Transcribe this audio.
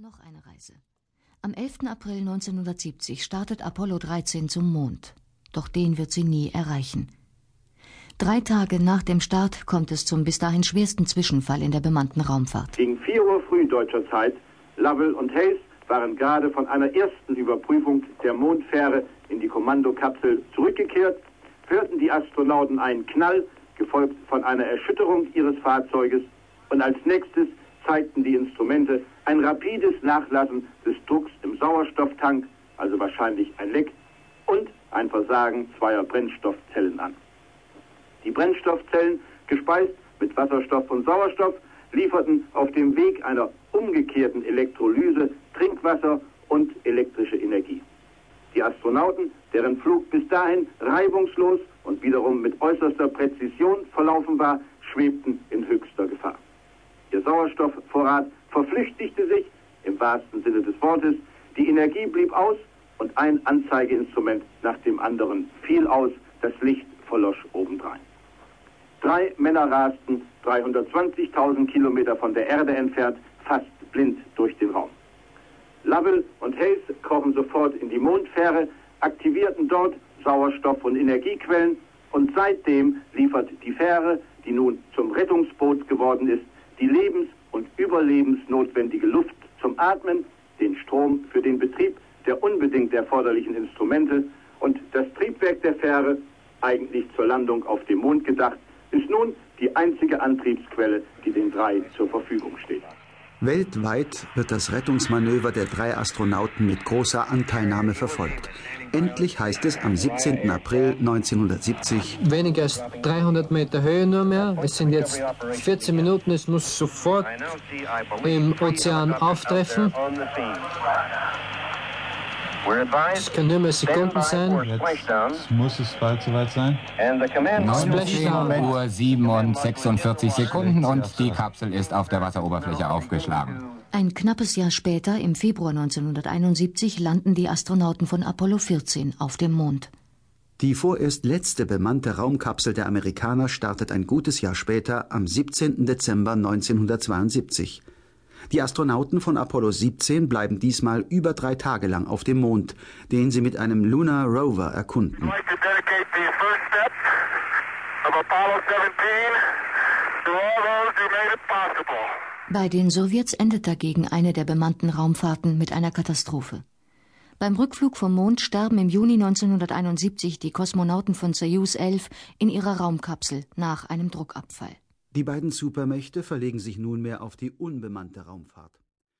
Noch eine Reise. Am 11. April 1970 startet Apollo 13 zum Mond. Doch den wird sie nie erreichen. Drei Tage nach dem Start kommt es zum bis dahin schwersten Zwischenfall in der bemannten Raumfahrt. Gegen 4 Uhr früh deutscher Zeit, Lovell und Hayes waren gerade von einer ersten Überprüfung der Mondfähre in die Kommandokapsel zurückgekehrt, hörten die Astronauten einen Knall, gefolgt von einer Erschütterung ihres Fahrzeuges und als nächstes zeigten die Instrumente ein rapides Nachlassen des Drucks im Sauerstofftank, also wahrscheinlich ein Leck, und ein Versagen zweier Brennstoffzellen an. Die Brennstoffzellen, gespeist mit Wasserstoff und Sauerstoff, lieferten auf dem Weg einer umgekehrten Elektrolyse Trinkwasser und elektrische Energie. Die Astronauten, deren Flug bis dahin reibungslos und wiederum mit äußerster Präzision verlaufen war, schwebten in höchster Sauerstoffvorrat verflüchtigte sich, im wahrsten Sinne des Wortes, die Energie blieb aus und ein Anzeigeinstrument nach dem anderen fiel aus, das Licht verlosch obendrein. Drei Männer rasten 320.000 Kilometer von der Erde entfernt, fast blind durch den Raum. Lovell und Hayes krochen sofort in die Mondfähre, aktivierten dort Sauerstoff- und Energiequellen und seitdem liefert die Fähre, die nun zum Rettungsboot geworden ist, die lebens- überlebensnotwendige Luft zum Atmen, den Strom für den Betrieb der unbedingt erforderlichen Instrumente und das Triebwerk der Fähre, eigentlich zur Landung auf dem Mond gedacht, ist nun die einzige Antriebsquelle, die den drei zur Verfügung steht. Weltweit wird das Rettungsmanöver der drei Astronauten mit großer Anteilnahme verfolgt. Endlich heißt es am 17. April 1970. Weniger als 300 Meter Höhe nur mehr. Es sind jetzt 14 Minuten. Es muss sofort im Ozean auftreffen. Es können nur mehr Sekunden sein. Jetzt muss es bald soweit sein. 19 Uhr 7 und 46 Sekunden und die Kapsel ist auf der Wasseroberfläche aufgeschlagen. Ein knappes Jahr später, im Februar 1971, landen die Astronauten von Apollo 14 auf dem Mond. Die vorerst letzte bemannte Raumkapsel der Amerikaner startet ein gutes Jahr später am 17. Dezember 1972. Die Astronauten von Apollo 17 bleiben diesmal über drei Tage lang auf dem Mond, den sie mit einem Lunar Rover erkunden. Bei den Sowjets endet dagegen eine der bemannten Raumfahrten mit einer Katastrophe. Beim Rückflug vom Mond sterben im Juni 1971 die Kosmonauten von Soyuz 11 in ihrer Raumkapsel nach einem Druckabfall. Die beiden Supermächte verlegen sich nunmehr auf die unbemannte Raumfahrt